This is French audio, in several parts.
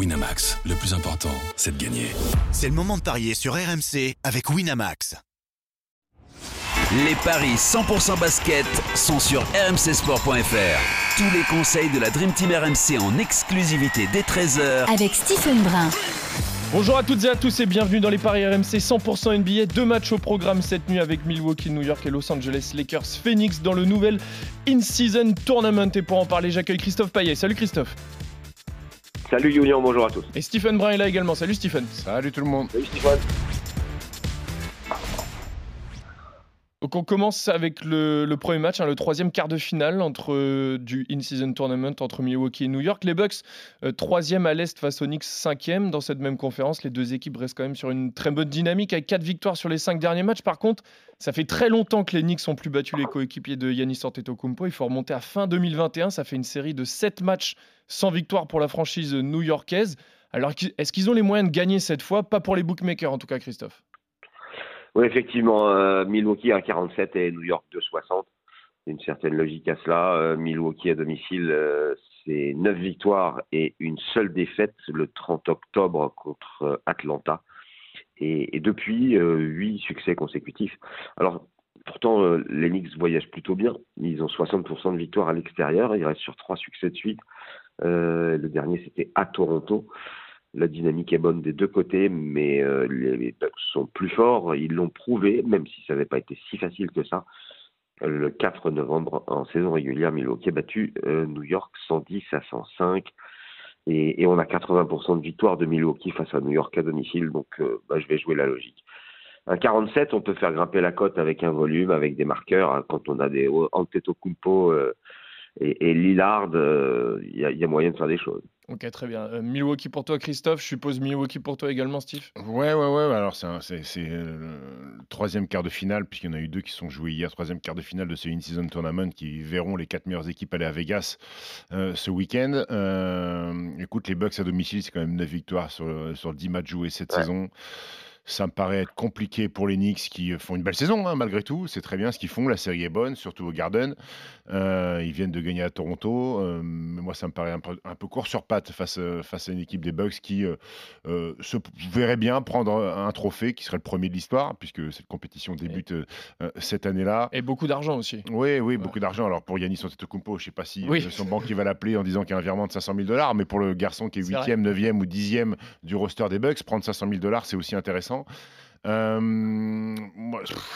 Winamax, le plus important, c'est de gagner. C'est le moment de parier sur RMC avec Winamax. Les paris 100% basket sont sur rmcsport.fr. Tous les conseils de la Dream Team RMC en exclusivité dès 13h avec Stephen Brun. Bonjour à toutes et à tous et bienvenue dans les paris RMC 100% NBA. Deux matchs au programme cette nuit avec Milwaukee, New York et Los Angeles Lakers Phoenix dans le nouvel In-Season Tournament. Et pour en parler, j'accueille Christophe Payet. Salut Christophe. Salut Julien, bonjour à tous. Et Stephen Brun est là également. Salut Stephen. Salut tout le monde. Salut Stephen. Donc on commence avec le, premier match, hein, le troisième quart de finale entre euh, du in-season tournament entre Milwaukee et New York. Les Bucks euh, troisième à l'est face aux Knicks cinquième dans cette même conférence. Les deux équipes restent quand même sur une très bonne dynamique avec quatre victoires sur les cinq derniers matchs. Par contre, ça fait très longtemps que les Knicks ont plus battu les coéquipiers de Yannis Antetokounmpo. Il faut remonter à fin 2021. Ça fait une série de sept matchs sans victoire pour la franchise new-yorkaise. Alors est-ce qu'ils ont les moyens de gagner cette fois? Pas pour les bookmakers en tout cas, Christophe. Oui, effectivement, euh, Milwaukee à 47 et New York 2,60. C'est une certaine logique à cela. Euh, Milwaukee à domicile, euh, c'est 9 victoires et une seule défaite le 30 octobre contre Atlanta. Et, et depuis, 8 succès consécutifs. Alors, pourtant, les Knicks voyagent plutôt bien. Ils ont 60% de victoires à l'extérieur. Ils restent sur 3 succès de suite. le dernier, c'était à Toronto. La dynamique est bonne des deux côtés, mais euh, les, Bucks sont plus forts. Ils l'ont prouvé, même si ça n'avait pas été si facile que ça. Le 4 novembre, en saison régulière, Milwaukee a battu euh, New York 110 à 105. Et, on a 80% de victoire de Milwaukee face à New York à domicile, donc euh, bah, je vais jouer la logique. Un 47, on peut faire grimper la cote avec un volume, avec des marqueurs. Hein, quand on a des Antetokounmpo et, et Lillard, il y, a moyen de faire des choses. Ok, très bien. Euh, Milwaukee pour toi, Christophe. Je suppose Milwaukee pour toi également, Steve? Ouais, ouais, ouais. Alors, c'est euh, le troisième quart de finale, puisqu'il y en a eu deux qui sont joués hier. Troisième quart de finale de ce In-Season Tournament qui verront les quatre meilleures équipes aller à Vegas euh, ce week-end. écoute, les Bucks à domicile, c'est quand même 9 victoires sur, sur 10 matchs joués cette saison. Ça me paraît être compliqué pour les Knicks qui font une belle saison, hein, malgré tout. C'est très bien ce qu'ils font. La série est bonne, surtout au Garden. Euh, ils viennent de gagner à Toronto. Euh, mais moi, ça me paraît un peu, court sur patte face, euh, face à une équipe des Bucks qui se verrait bien prendre un trophée qui serait le premier de l'histoire, puisque cette compétition débute cette année-là. Et beaucoup d'argent aussi. Oui, oui, beaucoup d'argent. Alors pour Yannis Antetokounmpo, je ne sais pas si son banquier va l'appeler en disant qu'il y a un virement de 500 000 dollars, mais pour le garçon qui est 8e, 9e ou 10e du roster des Bucks, prendre 500 000 dollars, c'est aussi intéressant. Euh,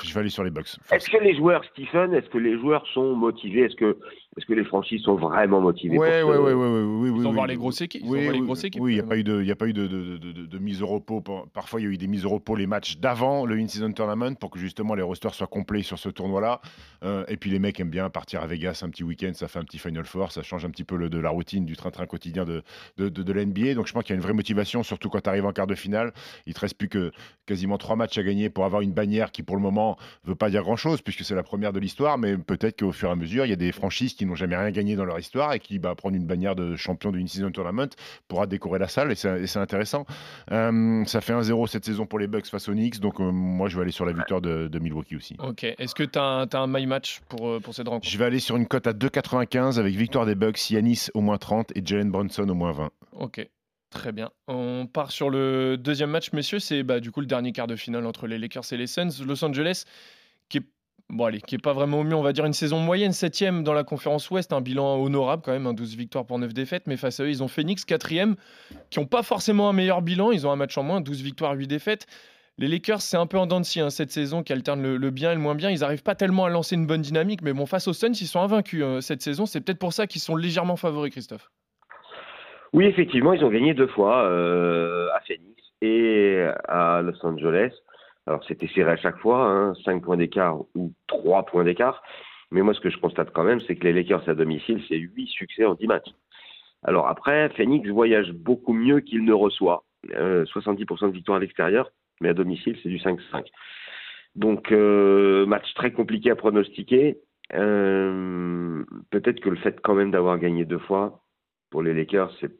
je vais aller sur les Bucks. Est-ce que les joueurs, Stephen, est-ce que les joueurs sont motivés? Est-ce que est-ce que les franchises sont vraiment motivées Oui, oui, oui, oui, Ils vont voir les grosses équipes. Oui, les grosses équipes. Oui, il n'y a pas eu de, il a pas eu de, de, de, de, mise au repos. Parfois, il y a eu des mises au repos les matchs d'avant le in-season tournament pour que justement les rosters soient complets sur ce tournoi-là. Euh, et puis les mecs aiment bien partir à Vegas un petit week-end, ça fait un petit Final Four, ça change un petit peu le, de la routine du train-train quotidien de, de, de, l'NBA. Donc je pense qu'il y a une vraie motivation, surtout quand tu arrives en quart de finale. Il te reste plus que quasiment trois matchs à gagner pour avoir une bannière qui pour le moment veut pas dire grand-chose puisque c'est la première de l'histoire, mais peut-être qu'au fur et à mesure, il y a des franchises qui n'ont jamais rien gagné dans leur histoire et qui va prendre une bannière de champion d'une season tournament pourra décorer la salle et c'est intéressant. Euh, ça fait 1-0 cette saison pour les Bucks face aux Knicks, donc euh, moi je vais aller sur la victoire de, Milwaukee aussi. Ok, est-ce que tu as, as, un my match pour, euh, pour cette rencontre? Je vais aller sur une cote à 2,95 avec victoire des Bucks, Yanis au moins 30 et Jalen Brunson au moins 20. Ok. Très bien. On part sur le deuxième match, messieurs. C'est bah, du coup le dernier quart de finale entre les Lakers et les Suns. Los Angeles, qui est bon allez, qui est pas vraiment au mieux, on va dire une saison moyenne, septième dans la conférence Ouest, un bilan honorable quand même, un 12 victoires pour 9 défaites, mais face à eux, ils ont Phoenix, quatrième, qui n'ont pas forcément un meilleur bilan, ils ont un match en moins, 12 victoires, 8 défaites. Les Lakers, c'est un peu en dents de scie hein, cette saison, qui alterne le, bien et le moins bien. Ils n'arrivent pas tellement à lancer une bonne dynamique, mais bon, face aux Suns, ils sont invaincus hein, cette saison. C'est peut-être pour ça qu'ils sont légèrement favoris, Christophe. Oui, effectivement, ils ont gagné deux fois euh, à Phoenix et à Los Angeles. Alors c'était serré à chaque fois, hein, 5 points d'écart ou 3 points d'écart. Mais moi ce que je constate quand même, c'est que les Lakers à domicile, c'est 8 succès en 10 matchs. Alors après, Phoenix voyage beaucoup mieux qu'il ne reçoit. 70% euh, de victoire à l'extérieur, mais à domicile, c'est du 5-5. Donc euh, match très compliqué à pronostiquer. Euh, peut-être que le fait quand même d'avoir gagné deux fois pour les Lakers, c'est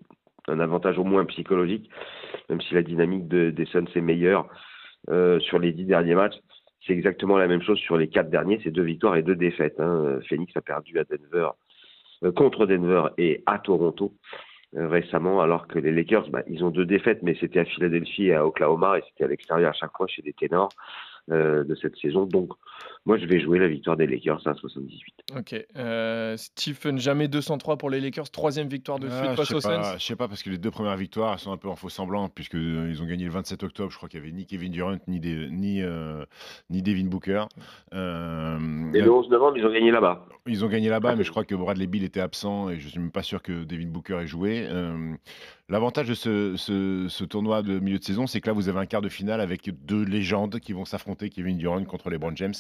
un avantage au moins psychologique, même si la dynamique des Suns est meilleure. Euh, sur les dix derniers matchs. C'est exactement la même chose sur les quatre derniers, c'est deux victoires et deux défaites. Hein. Phoenix a perdu à Denver, euh, contre Denver et à Toronto. récemment, alors que les Lakers, bah, ils ont deux défaites, mais c'était à Philadelphie et à Oklahoma, et c'était à l'extérieur à chaque fois chez des ténors. Euh, de cette saison. Donc, moi, je vais jouer la victoire des Lakers à 78. Ok. Euh, Stephen, jamais 203 pour les Lakers. Troisième victoire de suite Ah, face je aux sais pas, Suns. je sais pas parce que les deux premières victoires elles sont un peu en faux semblant puisque euh, ils ont gagné le 27 octobre. Je crois qu'il y avait ni Kevin Durant ni des- ni euh, ni Devin Booker. Euh, Et le 11 novembre, ils ont gagné là-bas. Ils ont gagné là-bas, mais je crois que Bradley Bill était absent et je suis même pas sûr que Devin Booker ait joué. Euh, L'avantage de ce, ce- ce tournoi de milieu de saison, c'est que là, vous avez un quart de finale avec deux légendes qui vont s'affronter, Kevin Durant contre LeBron James.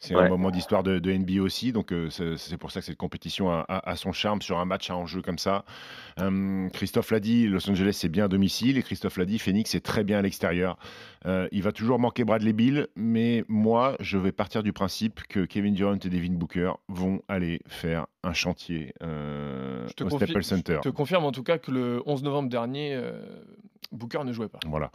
C'est un moment d'histoire de, de NBA aussi, donc euh, c'est c'est pour ça que cette compétition a, a- a son charme sur un match à enjeu comme ça. Euh, Christophe l'a dit, Los Angeles c'est bien à domicile et Christophe l'a dit, Phoenix est très bien à l'extérieur. Euh, il va toujours manquer Bradley Bill, mais moi je vais partir du principe que Kevin Durant et Devin Booker vont aller faire un chantier euh, au Staples Center. je te confirme en tout cas que le 11 novembre dernier, euh, Booker ne jouait pas. Voilà.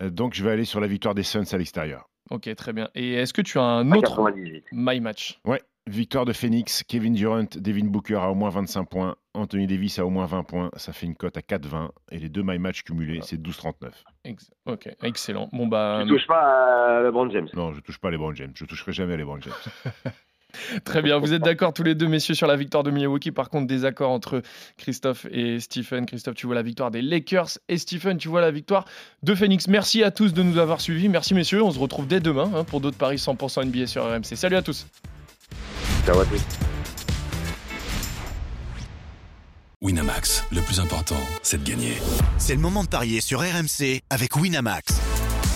Euh, donc je vais aller sur la victoire des Suns à l'extérieur. Ok, très bien. Et est-ce que tu as un autre 98. my match? Ouais, victoire de Phoenix, Kevin Durant, Devin Booker à au moins 25 points, Anthony Davis à au moins 20 points, ça fait une cote à 4,20 et les deux my match cumulés, c'est 12,39. Ex- Ok, excellent. Bon bah Tu touches pas à LeBron James. Non, je touche pas à LeBron James, je toucherai jamais à LeBron James. Très bien, vous êtes d'accord tous les deux, messieurs, sur la victoire de Milwaukee. Par contre, désaccord entre Christophe et Stephen. Christophe, tu vois la victoire des Lakers et Stephen, tu vois la victoire de Phoenix. Merci à tous de nous avoir suivis. Merci, messieurs. On se retrouve dès demain hein, pour d'autres paris 100% NBA sur RMC. Salut à tous. Ciao à tous. Winamax, le plus important, c'est de gagner. C'est le moment de parier sur RMC avec Winamax.